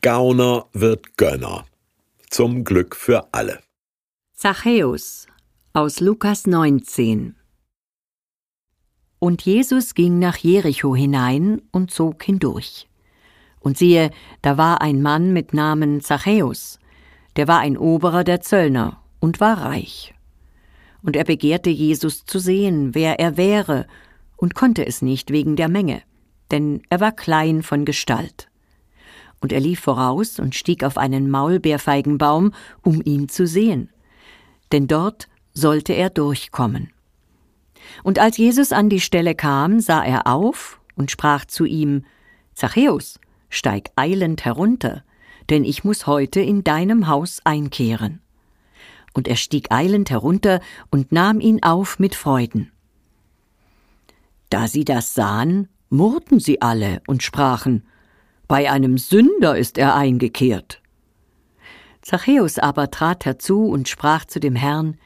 Gauner wird Gönner. Zum Glück für alle. Zachäus aus Lukas 19 Und Jesus ging nach Jericho hinein und zog hindurch. Und siehe, da war ein Mann mit Namen Zachäus, der war ein Oberer der Zöllner und war reich. Und er begehrte Jesus zu sehen, wer er wäre, und konnte es nicht wegen der Menge, denn er war klein von Gestalt. Und er lief voraus und stieg auf einen Maulbeerfeigenbaum, um ihn zu sehen, denn dort sollte er durchkommen. Und als Jesus an die Stelle kam, sah er auf und sprach zu ihm Zachäus, steig eilend herunter, denn ich muss heute in deinem Haus einkehren. Und er stieg eilend herunter und nahm ihn auf mit Freuden. Da sie das sahen, murrten sie alle und sprachen Bei einem Sünder ist er eingekehrt. Zachäus aber trat herzu und sprach zu dem Herrn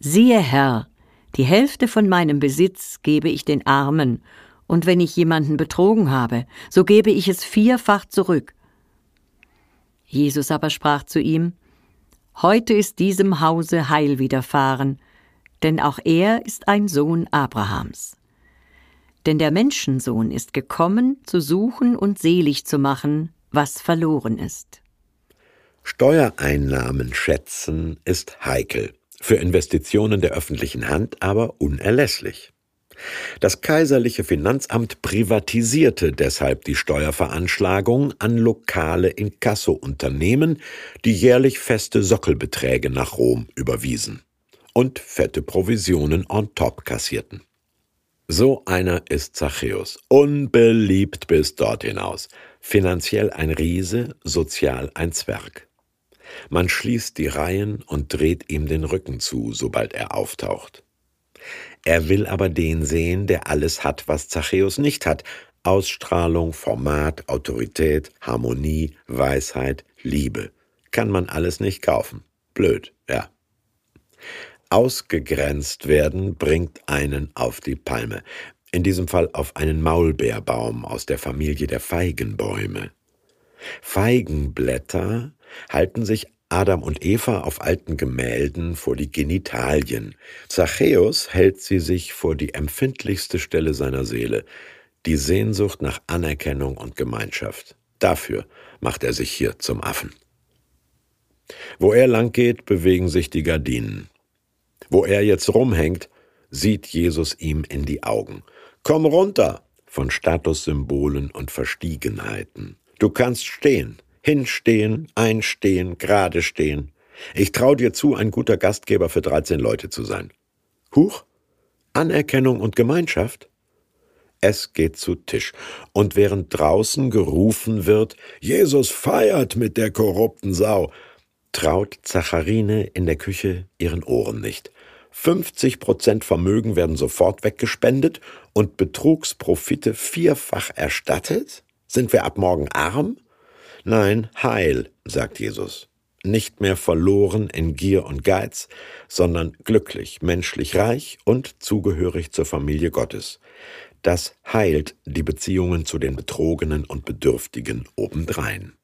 Siehe, Herr, die Hälfte von meinem Besitz gebe ich den Armen, und wenn ich jemanden betrogen habe, so gebe ich es vierfach zurück. Jesus aber sprach zu ihm Heute ist diesem Hause Heil widerfahren, denn auch er ist ein Sohn Abrahams. Denn der Menschensohn ist gekommen, zu suchen und selig zu machen, was verloren ist. Steuereinnahmen schätzen ist heikel, für Investitionen der öffentlichen Hand aber unerlässlich. Das kaiserliche Finanzamt privatisierte deshalb die Steuerveranschlagung an lokale Inkasso-Unternehmen, die jährlich feste Sockelbeträge nach Rom überwiesen und fette Provisionen on top kassierten. So einer ist Zachäus, unbeliebt bis dort hinaus, finanziell ein Riese, sozial ein Zwerg. Man schließt die Reihen und dreht ihm den Rücken zu, sobald er auftaucht. Er will aber den sehen, der alles hat, was Zachäus nicht hat. Ausstrahlung, Format, Autorität, Harmonie, Weisheit, Liebe. Kann man alles nicht kaufen. Blöd, ja. Ausgegrenzt werden bringt einen auf die Palme. In diesem Fall auf einen Maulbeerbaum aus der Familie der Feigenbäume. Feigenblätter halten sich Adam und Eva auf alten Gemälden vor die Genitalien. Zachäus hält sie sich vor die empfindlichste Stelle seiner Seele, die Sehnsucht nach Anerkennung und Gemeinschaft. Dafür macht er sich hier zum Affen. Wo er lang geht, bewegen sich die Gardinen. Wo er jetzt rumhängt, sieht Jesus ihm in die Augen. Komm runter von Statussymbolen und Verstiegenheiten. Du kannst stehen, hinstehen, einstehen, gerade stehen. Ich trau dir zu, ein guter Gastgeber für 13 Leute zu sein. Huch, Anerkennung und Gemeinschaft? Es geht zu Tisch. Und während draußen gerufen wird, Jesus feiert mit der korrupten Sau, traut Zacharine in der Küche ihren Ohren nicht. 50 Prozent Vermögen werden sofort weggespendet und Betrugsprofite vierfach erstattet? Sind wir ab morgen arm? Nein, heil, sagt Jesus. Nicht mehr verloren in Gier und Geiz, sondern glücklich, menschlich reich und zugehörig zur Familie Gottes. Das heilt die Beziehungen zu den Betrogenen und Bedürftigen obendrein.